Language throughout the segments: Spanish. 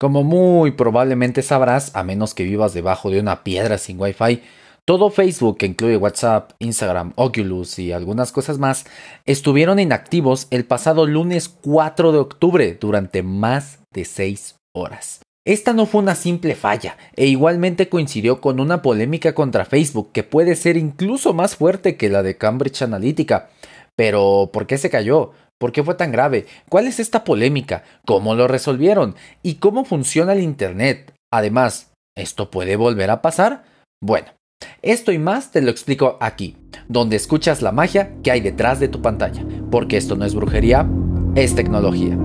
Como muy probablemente sabrás, a menos que vivas debajo de una piedra sin Wi-Fi, todo Facebook, que incluye WhatsApp, Instagram, Oculus y algunas cosas más, estuvieron inactivos el pasado lunes 4 de octubre durante más de 6 horas. Esta no fue una simple falla, e igualmente coincidió con una polémica contra Facebook que puede ser incluso más fuerte que la de Cambridge Analytica. Pero, ¿por qué se cayó? ¿Por qué fue tan grave? ¿Cuál es esta polémica? ¿Cómo lo resolvieron? ¿Y cómo funciona el Internet? Además, ¿esto puede volver a pasar? Bueno, esto y más te lo explico aquí, donde escuchas la magia que hay detrás de tu pantalla, porque esto no es brujería, es tecnología.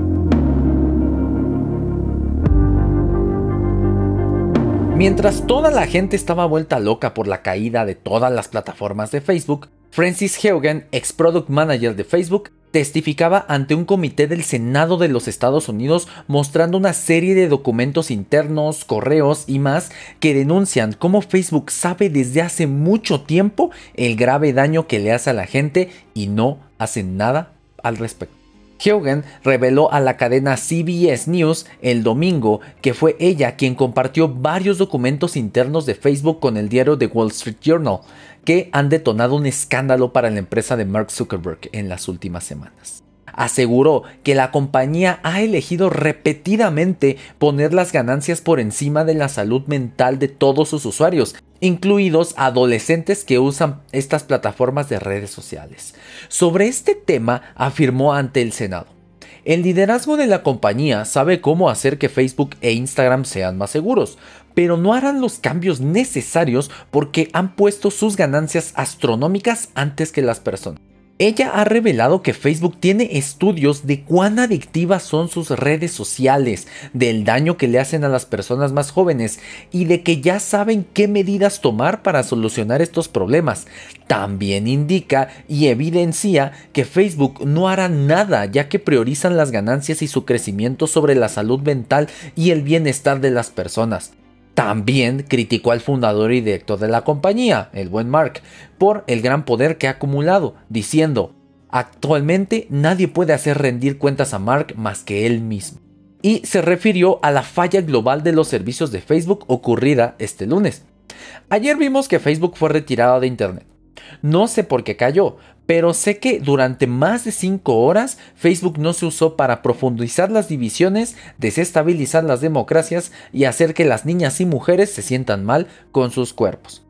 Mientras toda la gente estaba vuelta loca por la caída de todas las plataformas de Facebook, Francis Haugen, ex product manager de Facebook, testificaba ante un comité del Senado de los Estados Unidos mostrando una serie de documentos internos, correos y más que denuncian cómo Facebook sabe desde hace mucho tiempo el grave daño que le hace a la gente y no hace nada al respecto. Hogan reveló a la cadena CBS News el domingo que fue ella quien compartió varios documentos internos de Facebook con el diario The Wall Street Journal, que han detonado un escándalo para la empresa de Mark Zuckerberg en las últimas semanas aseguró que la compañía ha elegido repetidamente poner las ganancias por encima de la salud mental de todos sus usuarios, incluidos adolescentes que usan estas plataformas de redes sociales. Sobre este tema afirmó ante el Senado. El liderazgo de la compañía sabe cómo hacer que Facebook e Instagram sean más seguros, pero no harán los cambios necesarios porque han puesto sus ganancias astronómicas antes que las personas. Ella ha revelado que Facebook tiene estudios de cuán adictivas son sus redes sociales, del daño que le hacen a las personas más jóvenes y de que ya saben qué medidas tomar para solucionar estos problemas. También indica y evidencia que Facebook no hará nada ya que priorizan las ganancias y su crecimiento sobre la salud mental y el bienestar de las personas. También criticó al fundador y director de la compañía, el buen Mark, por el gran poder que ha acumulado, diciendo, actualmente nadie puede hacer rendir cuentas a Mark más que él mismo. Y se refirió a la falla global de los servicios de Facebook ocurrida este lunes. Ayer vimos que Facebook fue retirado de Internet. No sé por qué cayó, pero sé que durante más de 5 horas Facebook no se usó para profundizar las divisiones, desestabilizar las democracias y hacer que las niñas y mujeres se sientan mal con sus cuerpos.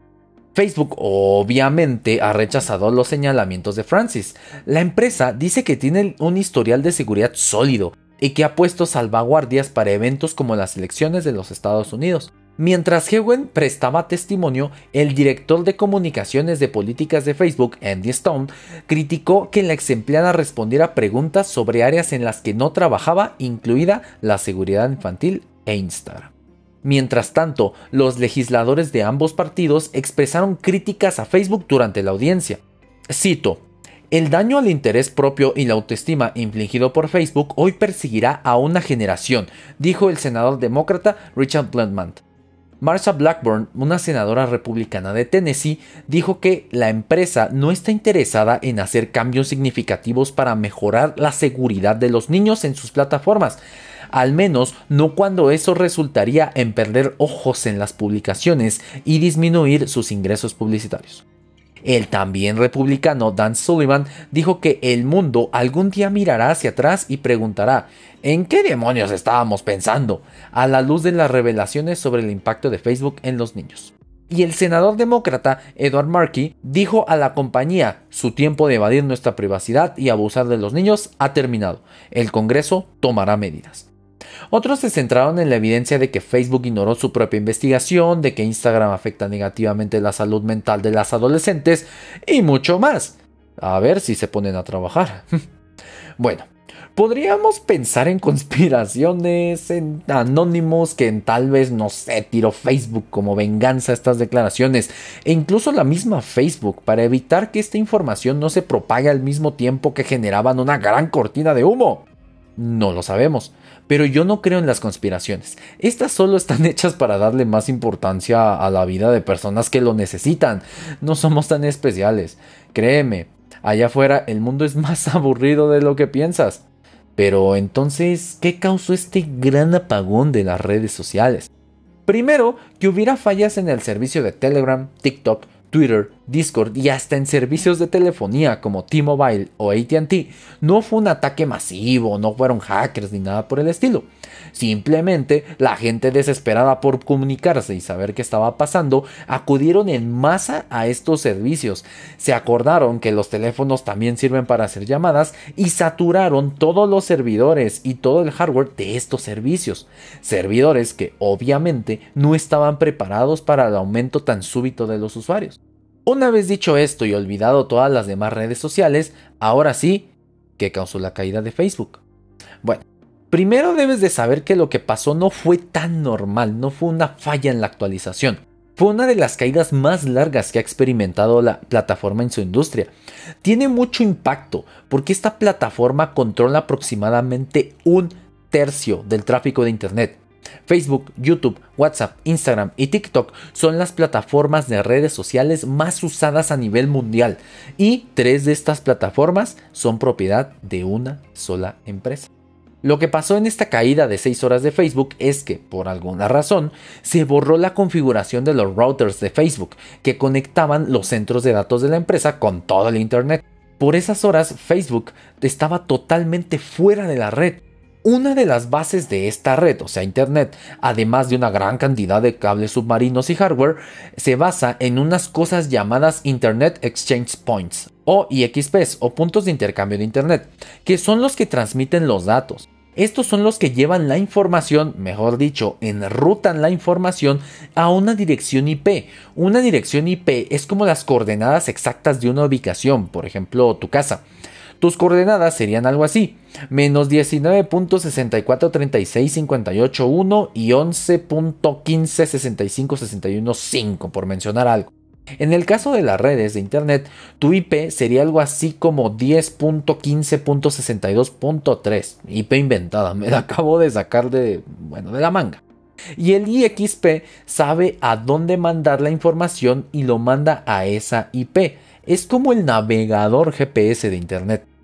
Facebook obviamente ha rechazado los señalamientos de Francis. La empresa dice que tiene un historial de seguridad sólido y que ha puesto salvaguardias para eventos como las elecciones de los Estados Unidos. Mientras Hewen prestaba testimonio, el director de comunicaciones de políticas de Facebook, Andy Stone, criticó que la ex empleada respondiera preguntas sobre áreas en las que no trabajaba, incluida la seguridad infantil e Instagram. Mientras tanto, los legisladores de ambos partidos expresaron críticas a Facebook durante la audiencia. Cito, el daño al interés propio y la autoestima infligido por Facebook hoy perseguirá a una generación, dijo el senador demócrata Richard Bluntman. Marsha Blackburn, una senadora republicana de Tennessee, dijo que la empresa no está interesada en hacer cambios significativos para mejorar la seguridad de los niños en sus plataformas, al menos no cuando eso resultaría en perder ojos en las publicaciones y disminuir sus ingresos publicitarios. El también republicano Dan Sullivan dijo que el mundo algún día mirará hacia atrás y preguntará ¿en qué demonios estábamos pensando? a la luz de las revelaciones sobre el impacto de Facebook en los niños. Y el senador demócrata Edward Markey dijo a la compañía, su tiempo de evadir nuestra privacidad y abusar de los niños ha terminado. El Congreso tomará medidas. Otros se centraron en la evidencia de que Facebook ignoró su propia investigación, de que Instagram afecta negativamente la salud mental de las adolescentes y mucho más. A ver si se ponen a trabajar. bueno, podríamos pensar en conspiraciones, en anónimos que en tal vez, no sé, tiró Facebook como venganza a estas declaraciones, e incluso la misma Facebook para evitar que esta información no se propague al mismo tiempo que generaban una gran cortina de humo. No lo sabemos, pero yo no creo en las conspiraciones. Estas solo están hechas para darle más importancia a la vida de personas que lo necesitan. No somos tan especiales. Créeme, allá afuera el mundo es más aburrido de lo que piensas. Pero entonces, ¿qué causó este gran apagón de las redes sociales? Primero, que hubiera fallas en el servicio de Telegram, TikTok, Twitter, Discord y hasta en servicios de telefonía como T-Mobile o ATT, no fue un ataque masivo, no fueron hackers ni nada por el estilo. Simplemente la gente desesperada por comunicarse y saber qué estaba pasando acudieron en masa a estos servicios. Se acordaron que los teléfonos también sirven para hacer llamadas y saturaron todos los servidores y todo el hardware de estos servicios. Servidores que obviamente no estaban preparados para el aumento tan súbito de los usuarios. Una vez dicho esto y olvidado todas las demás redes sociales, ahora sí, ¿qué causó la caída de Facebook? Bueno, primero debes de saber que lo que pasó no fue tan normal, no fue una falla en la actualización. Fue una de las caídas más largas que ha experimentado la plataforma en su industria. Tiene mucho impacto porque esta plataforma controla aproximadamente un tercio del tráfico de Internet Facebook, YouTube, WhatsApp, Instagram y TikTok son las plataformas de redes sociales más usadas a nivel mundial y tres de estas plataformas son propiedad de una sola empresa. Lo que pasó en esta caída de 6 horas de Facebook es que, por alguna razón, se borró la configuración de los routers de Facebook que conectaban los centros de datos de la empresa con todo el Internet. Por esas horas, Facebook estaba totalmente fuera de la red una de las bases de esta red, o sea, Internet, además de una gran cantidad de cables submarinos y hardware, se basa en unas cosas llamadas Internet Exchange Points, o IXPs, o puntos de intercambio de Internet, que son los que transmiten los datos. Estos son los que llevan la información, mejor dicho, enrutan la información a una dirección IP. Una dirección IP es como las coordenadas exactas de una ubicación, por ejemplo, tu casa. Tus coordenadas serían algo así: menos 19.643658.1 y 11.156561.5, por mencionar algo. En el caso de las redes de Internet, tu IP sería algo así como 10.15.62.3, IP inventada, me la acabo de sacar de, bueno, de la manga. Y el IXP sabe a dónde mandar la información y lo manda a esa IP. Es como el navegador GPS de Internet.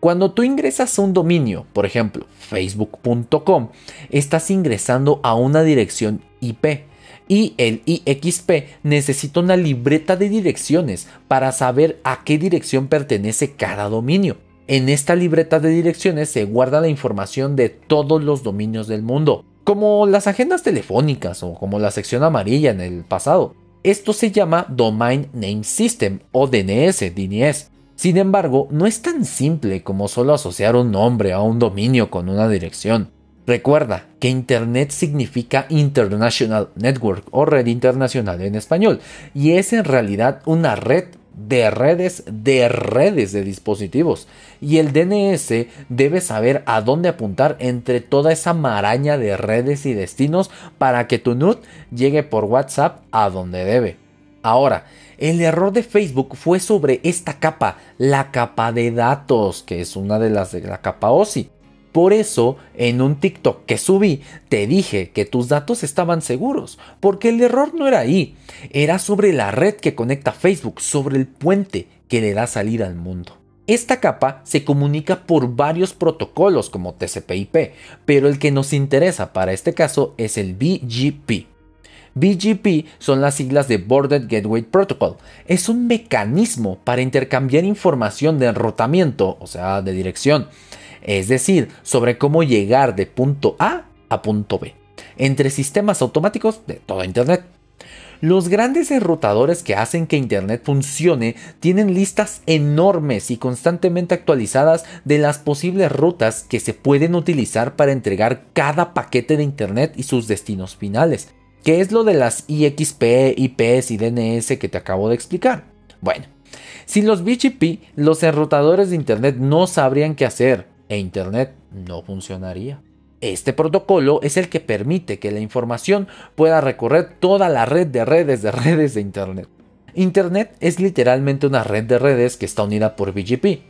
Cuando tú ingresas a un dominio, por ejemplo, facebook.com, estás ingresando a una dirección IP y el IXP necesita una libreta de direcciones para saber a qué dirección pertenece cada dominio. En esta libreta de direcciones se guarda la información de todos los dominios del mundo, como las agendas telefónicas o como la sección amarilla en el pasado. Esto se llama Domain Name System o DNS, DNS. Sin embargo, no es tan simple como solo asociar un nombre a un dominio con una dirección. Recuerda que Internet significa International Network o red internacional en español y es en realidad una red de redes de redes de dispositivos y el DNS debe saber a dónde apuntar entre toda esa maraña de redes y destinos para que tu NUT llegue por WhatsApp a donde debe. Ahora, el error de Facebook fue sobre esta capa, la capa de datos, que es una de las de la capa OSI. Por eso, en un TikTok que subí, te dije que tus datos estaban seguros, porque el error no era ahí, era sobre la red que conecta Facebook, sobre el puente que le da salida al mundo. Esta capa se comunica por varios protocolos como TCP/IP, pero el que nos interesa para este caso es el BGP. BGP son las siglas de Border Gateway Protocol. Es un mecanismo para intercambiar información de enrutamiento, o sea, de dirección, es decir, sobre cómo llegar de punto A a punto B, entre sistemas automáticos de toda Internet. Los grandes enrutadores que hacen que Internet funcione tienen listas enormes y constantemente actualizadas de las posibles rutas que se pueden utilizar para entregar cada paquete de Internet y sus destinos finales. ¿Qué es lo de las IXP, IPs y DNS que te acabo de explicar? Bueno, sin los BGP, los enrutadores de Internet no sabrían qué hacer e Internet no funcionaría. Este protocolo es el que permite que la información pueda recorrer toda la red de redes de redes de Internet. Internet es literalmente una red de redes que está unida por BGP.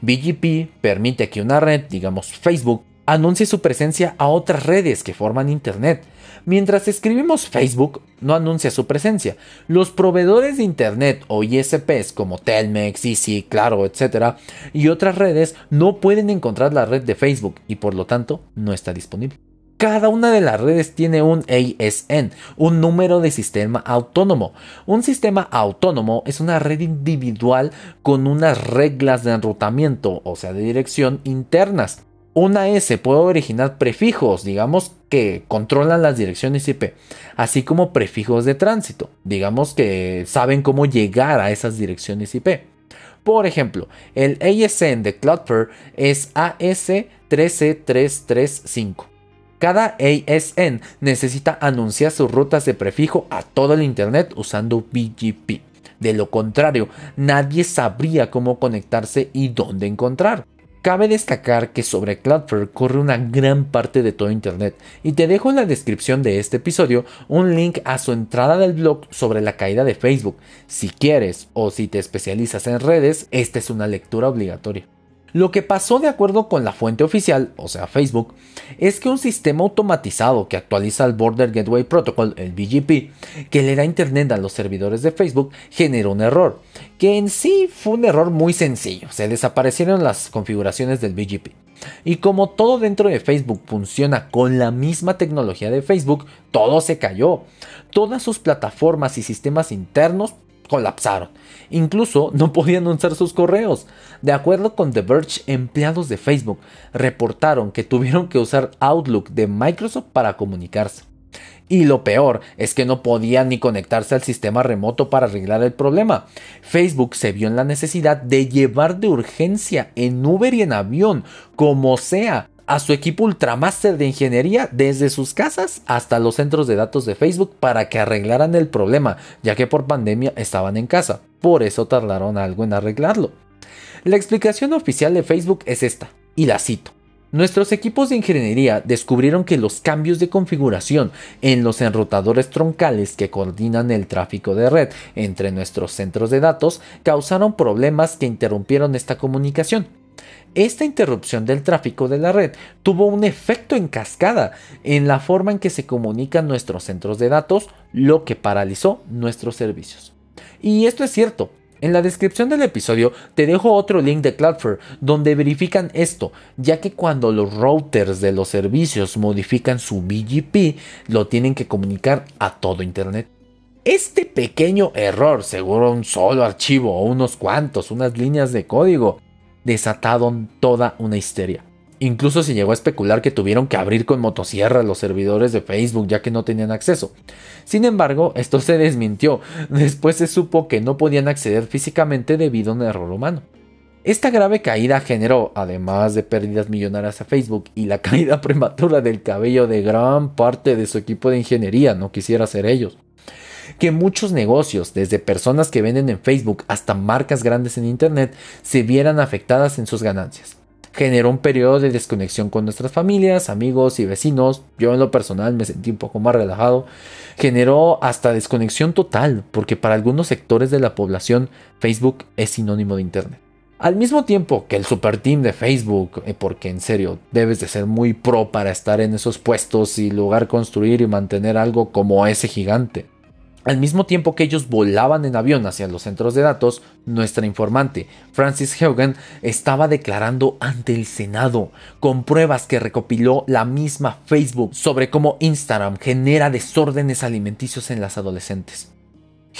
BGP permite que una red, digamos Facebook, anuncie su presencia a otras redes que forman Internet. Mientras escribimos Facebook, no anuncia su presencia. Los proveedores de Internet o ISPs como Telmex, Easy, Claro, etc. y otras redes no pueden encontrar la red de Facebook y por lo tanto no está disponible. Cada una de las redes tiene un ASN, un número de sistema autónomo. Un sistema autónomo es una red individual con unas reglas de enrutamiento, o sea, de dirección internas. Una S puede originar prefijos, digamos, que controlan las direcciones IP, así como prefijos de tránsito, digamos que saben cómo llegar a esas direcciones IP. Por ejemplo, el ASN de Cloudflare es AS13335. Cada ASN necesita anunciar sus rutas de prefijo a todo el Internet usando BGP. De lo contrario, nadie sabría cómo conectarse y dónde encontrar. Cabe destacar que sobre Cloudflare corre una gran parte de todo Internet y te dejo en la descripción de este episodio un link a su entrada del blog sobre la caída de Facebook. Si quieres o si te especializas en redes, esta es una lectura obligatoria. Lo que pasó de acuerdo con la fuente oficial, o sea Facebook, es que un sistema automatizado que actualiza el Border Gateway Protocol, el BGP, que le da internet a los servidores de Facebook, generó un error, que en sí fue un error muy sencillo, se desaparecieron las configuraciones del BGP. Y como todo dentro de Facebook funciona con la misma tecnología de Facebook, todo se cayó. Todas sus plataformas y sistemas internos colapsaron. Incluso no podían usar sus correos. De acuerdo con The Verge, empleados de Facebook reportaron que tuvieron que usar Outlook de Microsoft para comunicarse. Y lo peor es que no podían ni conectarse al sistema remoto para arreglar el problema. Facebook se vio en la necesidad de llevar de urgencia en Uber y en avión, como sea, a su equipo Ultramaster de ingeniería desde sus casas hasta los centros de datos de Facebook para que arreglaran el problema, ya que por pandemia estaban en casa. Por eso tardaron algo en arreglarlo. La explicación oficial de Facebook es esta, y la cito. Nuestros equipos de ingeniería descubrieron que los cambios de configuración en los enrutadores troncales que coordinan el tráfico de red entre nuestros centros de datos causaron problemas que interrumpieron esta comunicación. Esta interrupción del tráfico de la red tuvo un efecto en cascada en la forma en que se comunican nuestros centros de datos, lo que paralizó nuestros servicios. Y esto es cierto. En la descripción del episodio te dejo otro link de Cloudflare donde verifican esto, ya que cuando los routers de los servicios modifican su BGP, lo tienen que comunicar a todo Internet. Este pequeño error, seguro un solo archivo o unos cuantos, unas líneas de código, desataron toda una histeria. Incluso se llegó a especular que tuvieron que abrir con motosierra los servidores de Facebook ya que no tenían acceso. Sin embargo, esto se desmintió. Después se supo que no podían acceder físicamente debido a un error humano. Esta grave caída generó, además de pérdidas millonarias a Facebook y la caída prematura del cabello de gran parte de su equipo de ingeniería, no quisiera ser ellos que muchos negocios, desde personas que venden en Facebook hasta marcas grandes en Internet, se vieran afectadas en sus ganancias. Generó un periodo de desconexión con nuestras familias, amigos y vecinos. Yo en lo personal me sentí un poco más relajado. Generó hasta desconexión total, porque para algunos sectores de la población Facebook es sinónimo de Internet. Al mismo tiempo que el super team de Facebook, eh, porque en serio debes de ser muy pro para estar en esos puestos y lograr construir y mantener algo como ese gigante. Al mismo tiempo que ellos volaban en avión hacia los centros de datos, nuestra informante, Francis Haugen, estaba declarando ante el Senado, con pruebas que recopiló la misma Facebook sobre cómo Instagram genera desórdenes alimenticios en las adolescentes.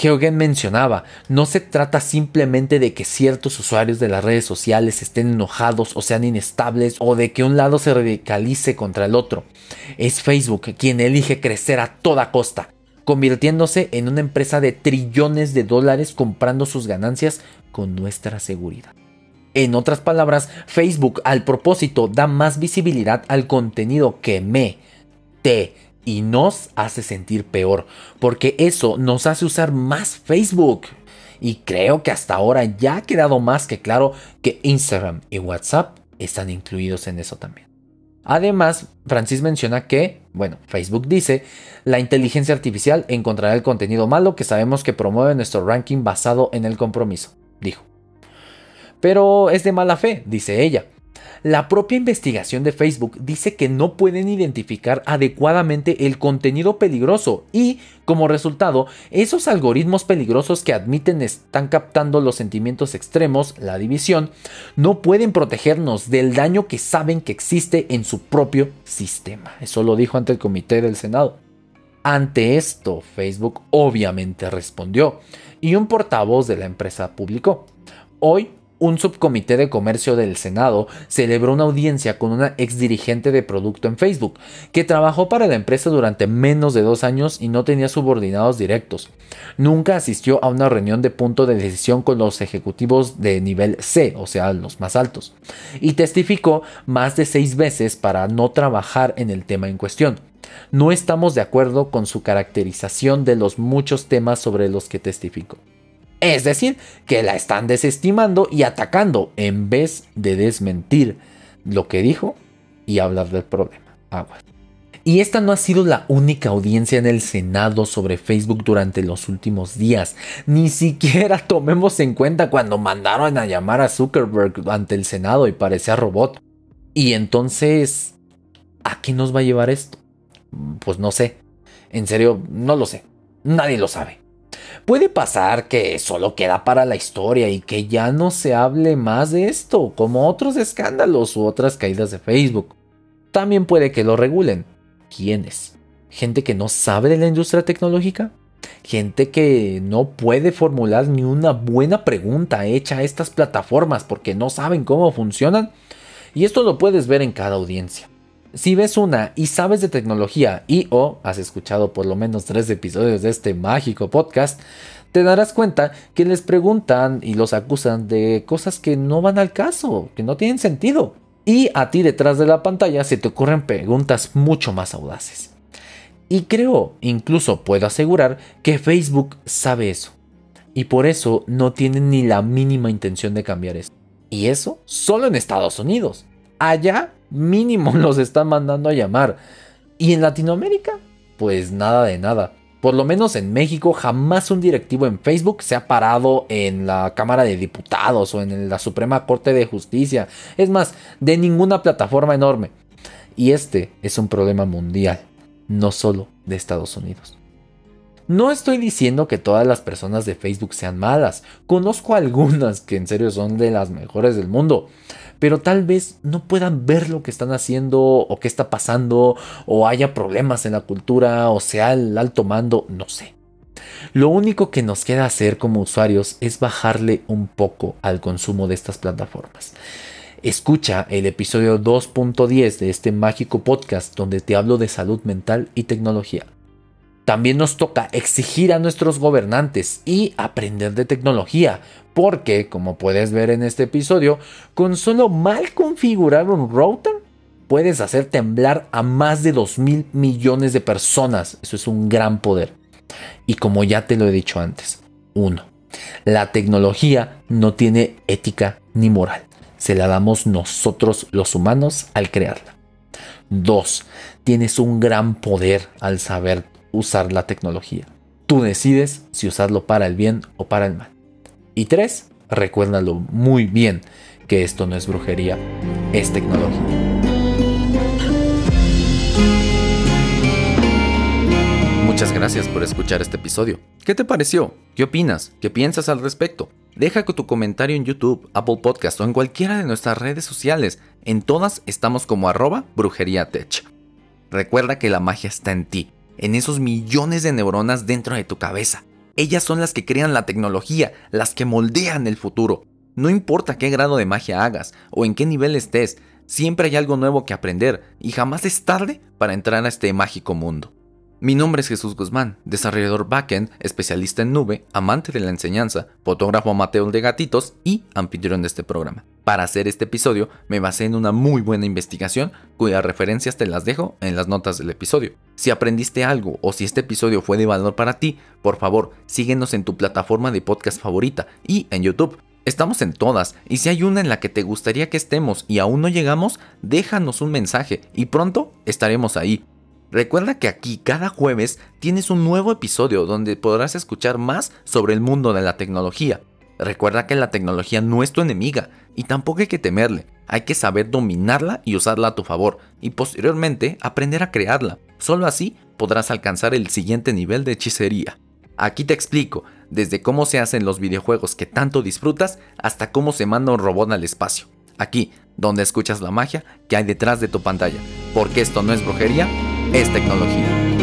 Heugen mencionaba, no se trata simplemente de que ciertos usuarios de las redes sociales estén enojados o sean inestables o de que un lado se radicalice contra el otro. Es Facebook quien elige crecer a toda costa, convirtiéndose en una empresa de trillones de dólares comprando sus ganancias con nuestra seguridad. En otras palabras, Facebook al propósito da más visibilidad al contenido que me, te y nos hace sentir peor, porque eso nos hace usar más Facebook. Y creo que hasta ahora ya ha quedado más que claro que Instagram y WhatsApp están incluidos en eso también. Además, Francis menciona que, bueno, Facebook dice, la inteligencia artificial encontrará el contenido malo que sabemos que promueve nuestro ranking basado en el compromiso, dijo. Pero es de mala fe, dice ella. La propia investigación de Facebook dice que no pueden identificar adecuadamente el contenido peligroso y, como resultado, esos algoritmos peligrosos que admiten están captando los sentimientos extremos, la división, no pueden protegernos del daño que saben que existe en su propio sistema. Eso lo dijo ante el comité del Senado. Ante esto, Facebook obviamente respondió y un portavoz de la empresa publicó. Hoy un subcomité de comercio del Senado celebró una audiencia con una exdirigente de producto en Facebook, que trabajó para la empresa durante menos de dos años y no tenía subordinados directos. Nunca asistió a una reunión de punto de decisión con los ejecutivos de nivel C, o sea, los más altos, y testificó más de seis veces para no trabajar en el tema en cuestión. No estamos de acuerdo con su caracterización de los muchos temas sobre los que testificó. Es decir, que la están desestimando y atacando en vez de desmentir lo que dijo y hablar del problema. Y esta no ha sido la única audiencia en el Senado sobre Facebook durante los últimos días. Ni siquiera tomemos en cuenta cuando mandaron a llamar a Zuckerberg ante el Senado y parecía robot. Y entonces, ¿a qué nos va a llevar esto? Pues no sé. En serio, no lo sé. Nadie lo sabe. Puede pasar que solo queda para la historia y que ya no se hable más de esto, como otros escándalos u otras caídas de Facebook. También puede que lo regulen. ¿Quiénes? ¿Gente que no sabe de la industria tecnológica? Gente que no puede formular ni una buena pregunta hecha a estas plataformas porque no saben cómo funcionan. Y esto lo puedes ver en cada audiencia. Si ves una y sabes de tecnología y o has escuchado por lo menos tres episodios de este mágico podcast, te darás cuenta que les preguntan y los acusan de cosas que no van al caso, que no tienen sentido. Y a ti detrás de la pantalla se te ocurren preguntas mucho más audaces. Y creo, incluso puedo asegurar, que Facebook sabe eso. Y por eso no tiene ni la mínima intención de cambiar eso. Y eso solo en Estados Unidos. Allá mínimo los están mandando a llamar. Y en Latinoamérica, pues nada de nada. Por lo menos en México jamás un directivo en Facebook se ha parado en la Cámara de Diputados o en la Suprema Corte de Justicia. Es más, de ninguna plataforma enorme. Y este es un problema mundial, no solo de Estados Unidos. No estoy diciendo que todas las personas de Facebook sean malas. Conozco algunas que en serio son de las mejores del mundo pero tal vez no puedan ver lo que están haciendo o qué está pasando o haya problemas en la cultura o sea el alto mando, no sé. Lo único que nos queda hacer como usuarios es bajarle un poco al consumo de estas plataformas. Escucha el episodio 2.10 de este mágico podcast donde te hablo de salud mental y tecnología. También nos toca exigir a nuestros gobernantes y aprender de tecnología, porque, como puedes ver en este episodio, con solo mal configurar un router, puedes hacer temblar a más de 2 mil millones de personas. Eso es un gran poder. Y como ya te lo he dicho antes, uno, la tecnología no tiene ética ni moral. Se la damos nosotros los humanos al crearla. Dos, tienes un gran poder al saber usar la tecnología. Tú decides si usarlo para el bien o para el mal. Y tres, recuérdalo muy bien que esto no es brujería, es tecnología. Muchas gracias por escuchar este episodio. ¿Qué te pareció? ¿Qué opinas? ¿Qué piensas al respecto? Deja tu comentario en YouTube, Apple Podcast o en cualquiera de nuestras redes sociales. En todas estamos como arroba brujería tech. Recuerda que la magia está en ti en esos millones de neuronas dentro de tu cabeza. Ellas son las que crean la tecnología, las que moldean el futuro. No importa qué grado de magia hagas o en qué nivel estés, siempre hay algo nuevo que aprender y jamás es tarde para entrar a este mágico mundo. Mi nombre es Jesús Guzmán, desarrollador backend, especialista en nube, amante de la enseñanza, fotógrafo amateur de gatitos y anfitrión de este programa. Para hacer este episodio me basé en una muy buena investigación cuyas referencias te las dejo en las notas del episodio. Si aprendiste algo o si este episodio fue de valor para ti, por favor síguenos en tu plataforma de podcast favorita y en YouTube. Estamos en todas y si hay una en la que te gustaría que estemos y aún no llegamos, déjanos un mensaje y pronto estaremos ahí. Recuerda que aquí cada jueves tienes un nuevo episodio donde podrás escuchar más sobre el mundo de la tecnología. Recuerda que la tecnología no es tu enemiga y tampoco hay que temerle. Hay que saber dominarla y usarla a tu favor y posteriormente aprender a crearla. Solo así podrás alcanzar el siguiente nivel de hechicería. Aquí te explico, desde cómo se hacen los videojuegos que tanto disfrutas hasta cómo se manda un robot al espacio. Aquí, donde escuchas la magia que hay detrás de tu pantalla. Porque esto no es brujería, es tecnología.